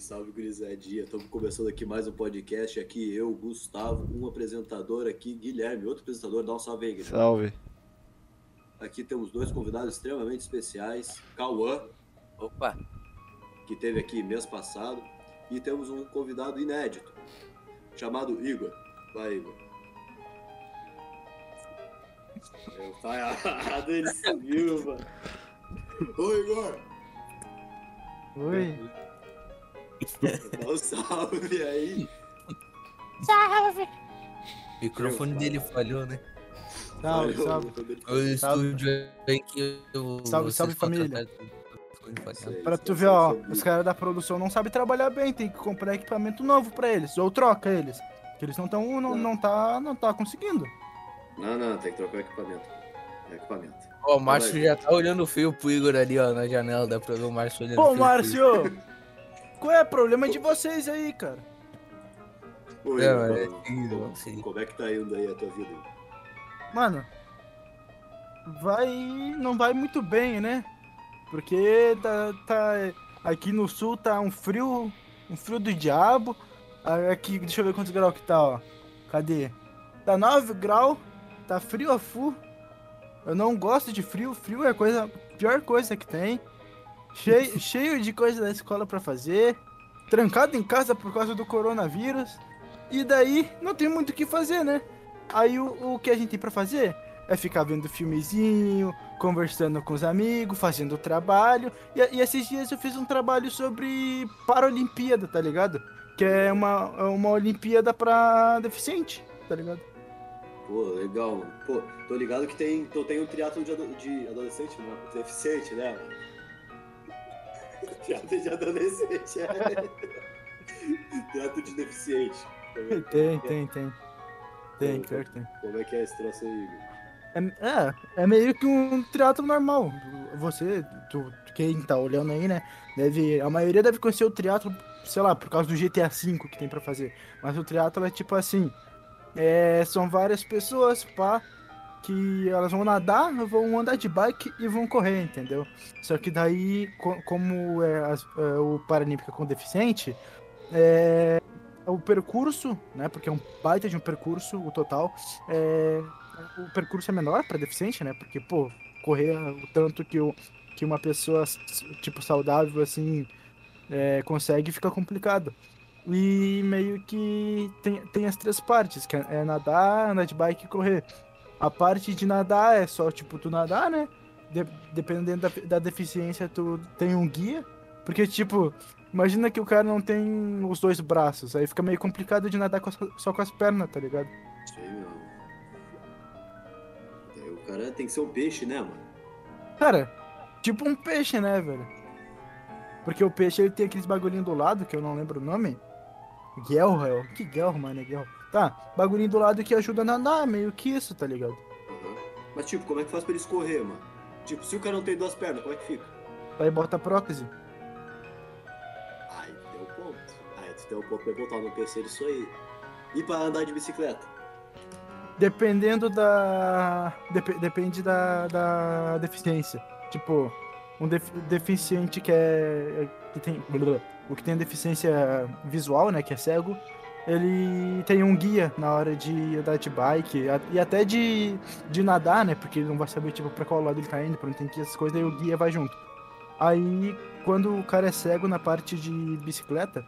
Salve, salve, gurizadinha. Estamos começando aqui mais um podcast. Aqui eu, Gustavo, um apresentador aqui, Guilherme, outro apresentador. Dá um salve aí, Guilherme. Salve. Aqui temos dois convidados extremamente especiais. Cauã, Opa, que teve aqui mês passado. E temos um convidado inédito, chamado Igor. Vai, Igor. Meu pai errado, ele sumiu, mano. Ô, Igor! Oi. Dá um salve aí. o microfone dele falhou, né? Salve, salve. O Salve. estúdio aí que eu. Salve, salve, família. Pra tu ver, ó, os caras da produção não sabem trabalhar bem, tem que comprar equipamento novo pra eles, ou troca eles. Que eles não estão, não, não tá, não tá conseguindo. Não, não, tem que trocar o equipamento. É equipamento. Ó, o Márcio já tá olhando feio pro Igor ali, ó, na janela. Dá pra ver o Márcio olhando Pô, feio pro Márcio! Qual é o problema de vocês aí, cara? Ô, Não, Igor, é como- lindo, como, é que tá indo aí a tua vida? Mano, vai. não vai muito bem, né? Porque tá, tá. Aqui no sul tá um frio. Um frio do diabo. Aqui, deixa eu ver quantos graus que tá, ó. Cadê? Tá 9 graus. Tá frio a full. Eu não gosto de frio. Frio é a coisa, pior coisa que tem. Cheio, cheio de coisa da escola pra fazer. Trancado em casa por causa do coronavírus. E daí não tem muito o que fazer, né? Aí o, o que a gente tem pra fazer é ficar vendo filmezinho, conversando com os amigos, fazendo trabalho. E, e esses dias eu fiz um trabalho sobre Paralimpíada, tá ligado? Que é uma, é uma Olimpíada pra deficiente, tá ligado? Pô, legal. Pô, tô ligado que tem, tô, tem um triatlo de, de adolescente, né? Deficiente, né? Triatlo de adolescente, é. Triatlo de deficiente. Como é, Tem, tem, tem. Tem, pior que tem. como é que é esse troço aí, Igor? É, é, é meio que um teatro normal. Você, tu, quem tá olhando aí, né? Deve, a maioria deve conhecer o teatro, sei lá, por causa do GTA V que tem pra fazer. Mas o teatro é tipo assim: é, são várias pessoas, pá, que elas vão nadar, vão andar de bike e vão correr, entendeu? Só que daí, co- como é, é o Paralímpica com deficiente, é, o percurso, né? Porque é um baita de um percurso, o total, é, o percurso é menor para deficiente, né? Porque, pô, correr o tanto que, o, que uma pessoa, tipo, saudável, assim, é, consegue, fica complicado. E meio que tem, tem as três partes, que é, é nadar, andar de bike e correr. A parte de nadar é só, tipo, tu nadar, né? De- dependendo da, da deficiência, tu tem um guia. Porque, tipo, imagina que o cara não tem os dois braços. Aí fica meio complicado de nadar com as- só com as pernas, tá ligado? Sei não. Daí O cara tem que ser um peixe, né, mano? Cara, tipo um peixe, né, velho? Porque o peixe ele tem aqueles bagulhinho do lado, que eu não lembro o nome. Guelra, que Guelra, mano, é Guelra. Tá, bagulhinho do lado que ajuda a nadar, meio que isso, tá ligado? Aham. Mas, tipo, como é que faz pra ele escorrer, mano? Tipo, se o cara não tem duas pernas, como é que fica? Aí bota prótese. Ai, deu ponto. Ai, tu deu ponto pra botar no PC disso aí. E pra andar de bicicleta? Dependendo da. dep- depende da, da deficiência. Tipo, um def- deficiente que é. que tem. O que tem deficiência visual, né? Que é cego, ele tem um guia na hora de andar de bike e até de, de nadar, né? Porque ele não vai saber, tipo, pra qual lado ele tá indo, pra onde tem que ir, essas coisas, aí o guia vai junto. Aí, quando o cara é cego na parte de bicicleta,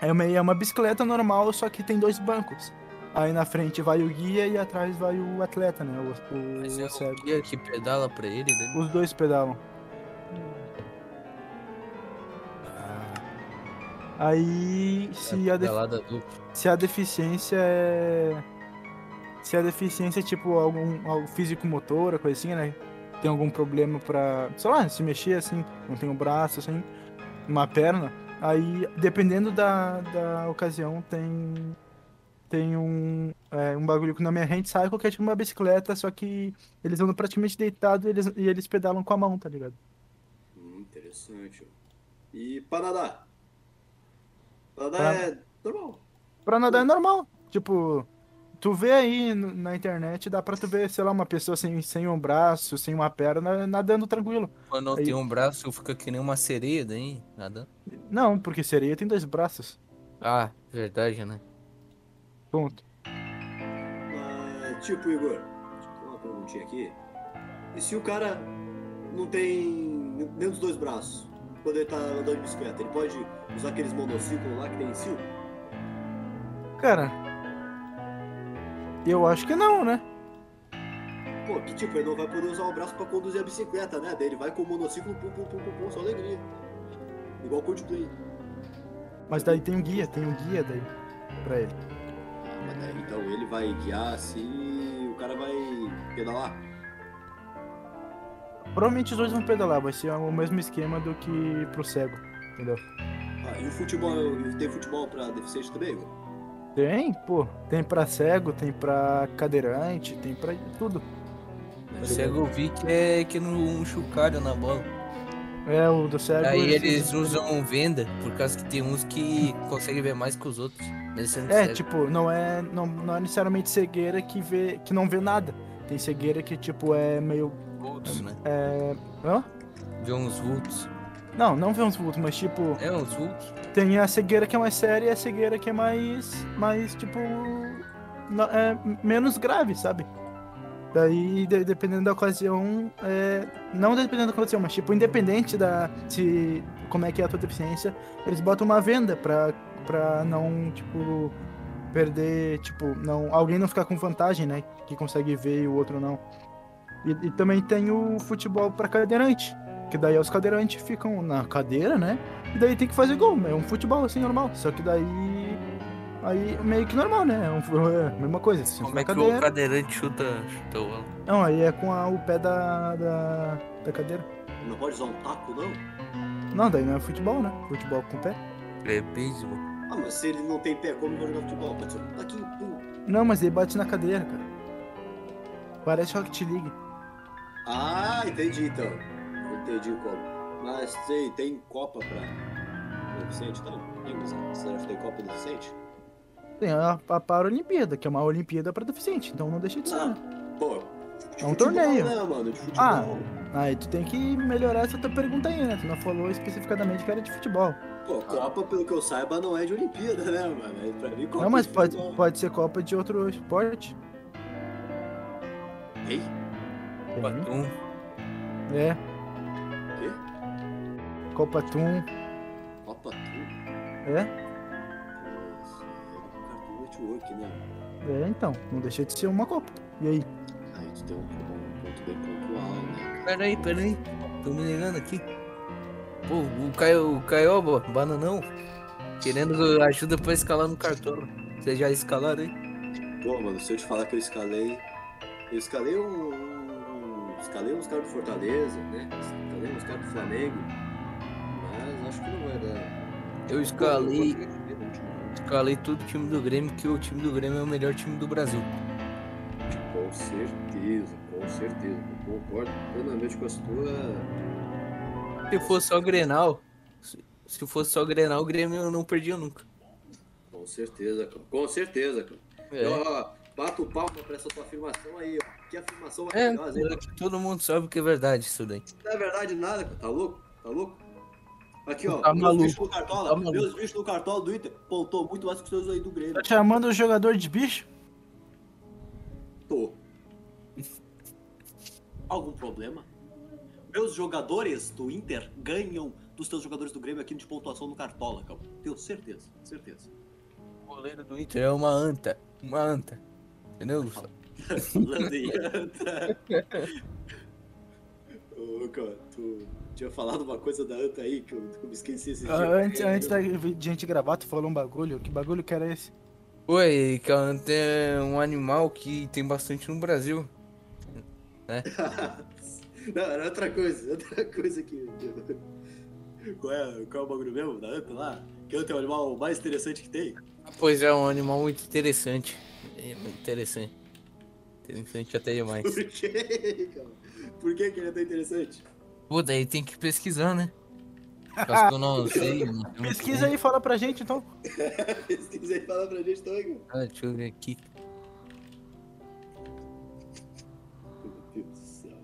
é uma, é uma bicicleta normal, só que tem dois bancos. Aí na frente vai o guia e atrás vai o atleta, né? O, o, Mas é o o cego. guia que pedala pra ele, né? Os dois pedalam. Aí se a, def- se a deficiência é. Se a deficiência é tipo algum algo físico-motora, coisa assim, né? Tem algum problema pra. sei lá, se mexer assim, não tem um braço, assim, uma perna. Aí, dependendo da, da ocasião, tem. Tem um, é, um bagulho que na minha hand cycle que é tipo uma bicicleta, só que eles andam praticamente deitados e eles, e eles pedalam com a mão, tá ligado? Hum, interessante. E nadar? Pra nadar Pra- é normal. Pra nadar é normal. Tipo, tu vê aí no- na internet, dá pra tu ver, sei lá, uma pessoa sem, sem um braço, sem uma perna, nadando tranquilo. Quando não Aí- tem um braço, fica que nem uma sereia daí, nada. Não, porque sereia tem dois braços. Ah, verdade, né? Ponto. Mas, tipo, Igor, uma perguntinha aqui. E se o cara não tem nenhum dos dois braços, quando ele tá andando de bicicleta, ele pode usar aqueles monociclos lá que tem em cio? Cara, eu acho que não, né? Pô, que tipo, ele não vai poder usar o braço pra conduzir a bicicleta, né? Daí ele vai com o monociclo, pum, pum, pum, pum, pum, só alegria. Igual Coldplay. Mas daí tem um guia, tem um guia daí pra ele. Ah, mas daí então ele vai guiar assim e o cara vai pedalar. Provavelmente os dois vão pedalar, vai ser o mesmo esquema do que pro cego, entendeu? Ah, e o futebol, tem futebol pra deficiente também, Igor? Tem, pô. Tem pra cego, tem pra cadeirante, tem pra tudo. O cego eu vi que é que no um chocalho na bola. É, o do cego. Aí eles usam venda, por causa que tem uns que conseguem ver mais que os outros. É, cego. tipo, não é, não, não é necessariamente cegueira que vê, que não vê nada. Tem cegueira que, tipo, é meio. Vultos, né? É... Hã? Vê uns vultos. Não, não vê uns vultos, mas tipo, É, uns vultos. tem a cegueira que é mais séria e a cegueira que é mais. mais, tipo. é menos grave, sabe? Daí, de- dependendo da ocasião, é, não dependendo da ocasião, mas tipo, independente da se como é que é a tua deficiência, eles botam uma venda pra, pra não, tipo, perder, tipo, não, alguém não ficar com vantagem, né? Que consegue ver e o outro não. E, e também tem o futebol pra cadeirante, que daí os cadeirantes ficam na cadeira, né? E daí tem que fazer gol, é um futebol assim normal, só que daí aí meio que normal, né? É, um, é a mesma coisa, se Como é que cadeira, o cadeirante chuta, chuta o bola? não, aí é com a- o pé da, da, da cadeira. Não pode usar um taco, não? Não, daí não é futebol, né? Futebol com pé. É beisebol. Ah, mas se ele não tem pé, como vai jogar futebol? Pode ser um taquinho, pum. Não, mas ele bate na cadeira, cara. Parece Rocket League. Ah, entendi então. Entendi como. Mas sei, tem Copa pra deficiente, tá? Acha que tem Copa deficiente? Tem a, a Paralimpíada, que é uma Olimpíada pra deficiente, então não deixa de ser. Não. né? Pô, É um torneio. Né, mano? De futebol. Ah. Aí tu tem que melhorar essa tua pergunta aí, né? Tu não falou especificamente que era de futebol. Pô, Copa, pelo que eu saiba, não é de Olimpíada, né, mano? É pra mim, Copa não, mas de pode, futebol. pode ser Copa de outro esporte. Ei? Tem. Batum. É, Quê? Copa Toon. Copa? É, isso é Network, né? é, então. Não deixa de ser uma Copa. E aí? Aí tu tem um, ponto bem pontual, né? Peraí, peraí. Tô me ligando aqui. Pô, o Caio, o Caioba, bananão, querendo ajuda pra escalar no cartão. Vocês já escalaram aí? Pô, mano, se eu te falar que eu escalei. Eu escalei um. Escalei uns caras do Fortaleza, né? Escalei uns caras do Flamengo. Mas acho que não vai dar. Eu escalei, escalei todo o time do Grêmio, que o time do Grêmio é o melhor time do Brasil. Com certeza, com certeza. Eu concordo plenamente com a sua. Se fosse só Grenal, se, se fosse só Grenal, o Grêmio não perdia nunca. Com certeza. Com certeza, cara. É, Ó, bato palma pra essa tua afirmação aí, ó. Que afirmação é maravilhosa, hein? todo mundo sabe que é verdade isso daí. Não é verdade nada, cara. Tá louco? Tá louco? Aqui, ó. Tá meus maluco. bichos no cartola. Tá maluco. meus bichos no cartola do Inter. Pontou muito mais que os seus aí do Grêmio. Tá chamando o jogador de bicho? Tô. Algum problema? Meus jogadores do Inter ganham dos teus jogadores do Grêmio aqui de pontuação no Cartola, cara. Tenho certeza, certeza. O goleiro do Inter é uma anta. Uma anta. Entendeu? Falando em anta. Ô, cara, tu tinha falado uma coisa da anta aí que eu, que eu me esqueci esse Ah, dia. antes, antes da de gente gravar, tu falou um bagulho. Que bagulho que era esse? Oi, que a anta é um animal que tem bastante no Brasil. Não, era outra coisa, outra coisa que. Qual é, qual é o bagulho mesmo da anta lá? Que anta é o animal mais interessante que tem? Pois é, um animal muito interessante. É muito interessante interessante até demais. Por cara? Por que, que ele é tão interessante? Pô, daí tem que pesquisar, né? Eu não sei. Não Pesquisa aí e fala pra gente, então. Pesquisa aí e fala pra gente, então, Igor. Ah, deixa eu ver aqui. Meu Deus do céu.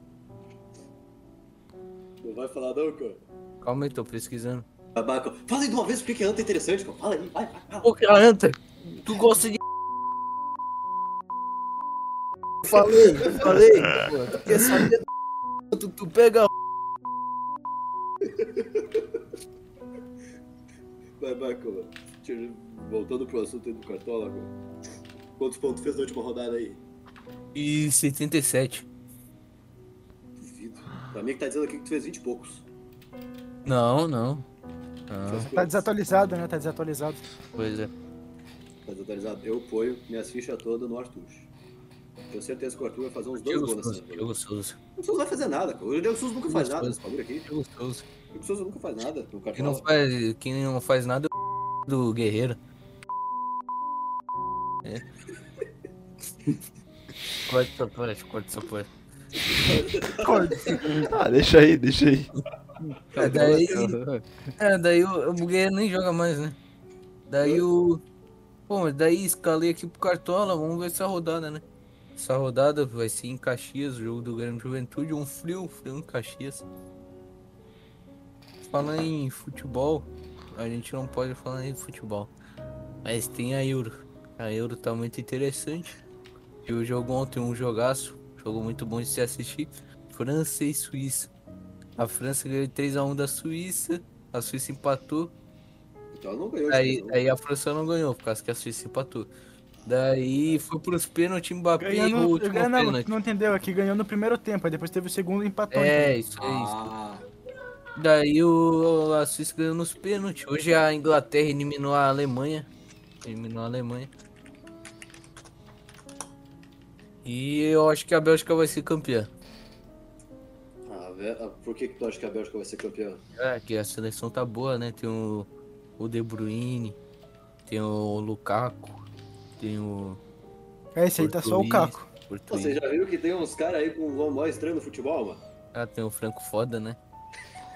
Não vai falar não, cara? Calma aí, tô pesquisando. Babaca. Fala aí de uma vez o que é anta interessante, cara. Fala aí, vai, vai. vai. Ô, cara, anta. Tu gosta de Falei, falei. Pô, tu quer saber? Tu, tu pega. Vai, vai, cara. Deixa eu- Voltando pro assunto aí do Cartola. Quantos pontos fez na última rodada aí? E 77. Duvido. Pra mim que tá dizendo aqui que tu fez 20 e poucos. Não, não. Não, Fez Tá desatualizado, né? Tá desatualizado. pois é. Tá desatualizado. Eu ponho minhas fichas todas no Arthur. Tenho certeza que o Arthur vai fazer uns dois Diego gols nessa Souza, Diego Souza. O Souza vai fazer nada, cara. O Diego Souza nunca faz nada nesse bagulho aqui. Diego Souza. O Diego Souza nunca faz nada no Quem não faz, quem não faz nada é o do Guerreiro. É. corta essa parte, corta essa parte. Ah, deixa aí, deixa aí. É, daí, é, daí o, o Guerreiro nem joga mais, né? Daí o. Pô, mas daí escalei aqui pro Cartola, vamos ver essa rodada, né? Essa rodada vai ser em Caxias, jogo do Grêmio Juventude, um frio, um frio em Caxias. Falando em futebol, a gente não pode falar em futebol. Mas tem a Euro. A Euro tá muito interessante. E o jogo ontem, um jogaço. Jogo muito bom de se assistir. França e Suíça. A França ganhou 3x1 da Suíça. A Suíça empatou. Então não ganhou. Aí, não. aí a França não ganhou, por causa que a Suíça empatou. Daí foi pros pênaltis, Mbappé e o último ganhando, pênalti. não entendeu? Aqui ganhou no primeiro tempo, aí depois teve o segundo e empatou. É, então. isso é isso. Ah, Daí o, a Suíça ganhou nos pênaltis. Hoje a Inglaterra eliminou a Alemanha. Eliminou a Alemanha. E eu acho que a Bélgica vai ser campeã. ah, por que, que tu acha que a Bélgica vai ser campeã? É, que a seleção tá boa, né? Tem o, o De Bruyne, tem o Lukaku, tem o É, esse aí tá só o. Caco. Vocês já viram que tem uns caras aí com um nome mó estranho no futebol, mano? Ah, tem o Franco Foda, né?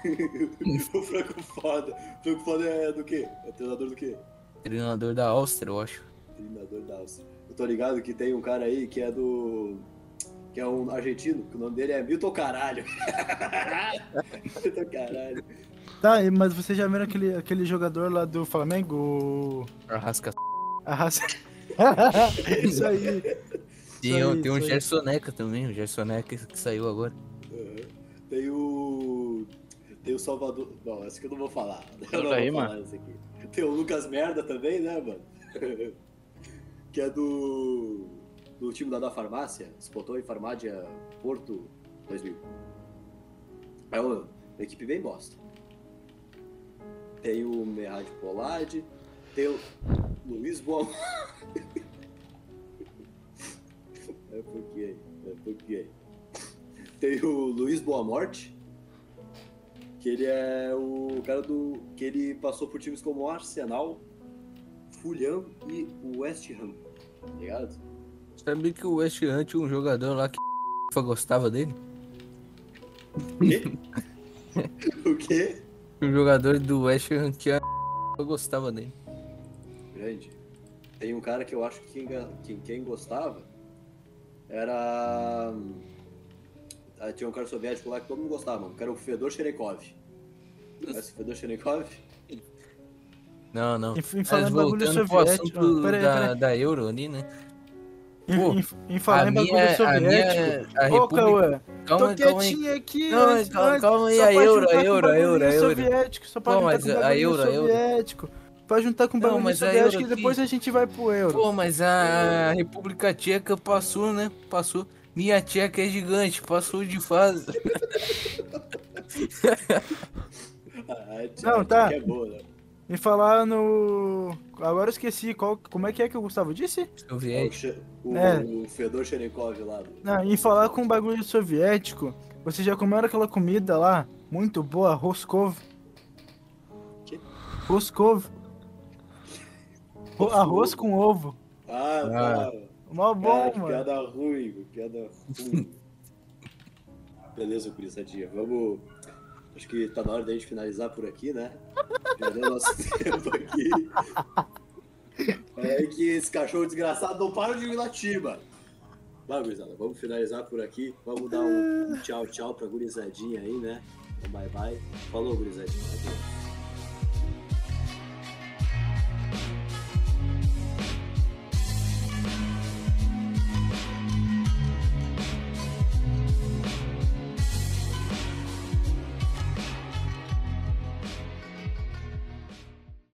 o Franco Foda. O Franco Foda é do quê? É treinador do quê? Treinador da Áustria, eu acho. Treinador da Áustria. Eu tô ligado que tem um cara aí que é do. que é um argentino, que o nome dele é Milton Caralho. Milton Caralho. Tá, mas vocês já viram aquele, aquele jogador lá do Flamengo? o Arrasca. Isso aí. Tem, o- aí, tem um isso. Gersoneca também, o Gersoneca que saiu agora. Uhum. Tem o. Tem o Salvador. Não, esse que eu não vou falar. Eu não vou falar aqui. Tem o Lucas Merda também, né, mano? que é do. do time lá da farmácia. Disputou em Farmácia Porto 2000. É uma equipe bem bosta. Tem o Merad Polade. Tem o Luiz Boa. É porque. É porque. Tem o Luiz Boa Morte, que ele é o cara do. que ele passou por times como Arsenal, Fulham e o West Ham. Tá ligado? Sabia que o West Ham tinha um jogador lá que gostava dele? O quê? Um jogador do West Ham que a gostava dele. Grande. Tem um cara que eu acho que quem, quem, quem gostava era. ah, Tinha um cara soviético lá que todo mundo gostava, mano, que era o Fedor Sherekov. Conhece o Fedor Sherekov? Não, não. Em- em Mas falando em bagulho voltando pro soviético- assunto ah, peraí, da, peraí. da Euro ali, né? Em, Pô, em- em falar em bagulho minha- a soviético. minha- a Ô, República- Cauã, Calma, tô aí, calma aí. quietinho aqui. Não, antes- calma- antes, calma aí, a Euro, a Euro, a Euro, a Euro. soviético, só pra Pô, mas a Euro, a Euro. soviético. Pra juntar com Não, bagulho mas a soviético Euro e depois a gente vai pro euro. Pô, mas a República Tcheca passou, né? Passou. Minha tcheca é gigante, passou de fase. Ah, Não, tá. Que é boa, né? E falar no. Agora eu esqueci qual... como é que é que o Gustavo disse? É o, Soviético. Che- o, É. o Fedor Sherekov lá. Não, em falar com bagulho soviético, você já comeram aquela comida lá? Muito boa, Roscov. Que? Roscov. Ro- Arroz com ovo. Ah, Ah. tá. Mó bom, Cara, que mano. piada ruim, piada ruim. Beleza, gurizadinha. Vamos. Acho que tá na hora da gente finalizar por aqui, né? Já deu nosso tempo aqui. É que esse cachorro desgraçado não para de me latir, mano. Vai, gurizada, vamos finalizar por aqui. Vamos dar um, um tchau, tchau pra gurizadinha aí, né? Então, bye bye. Falou, gurizadinha. Adeus.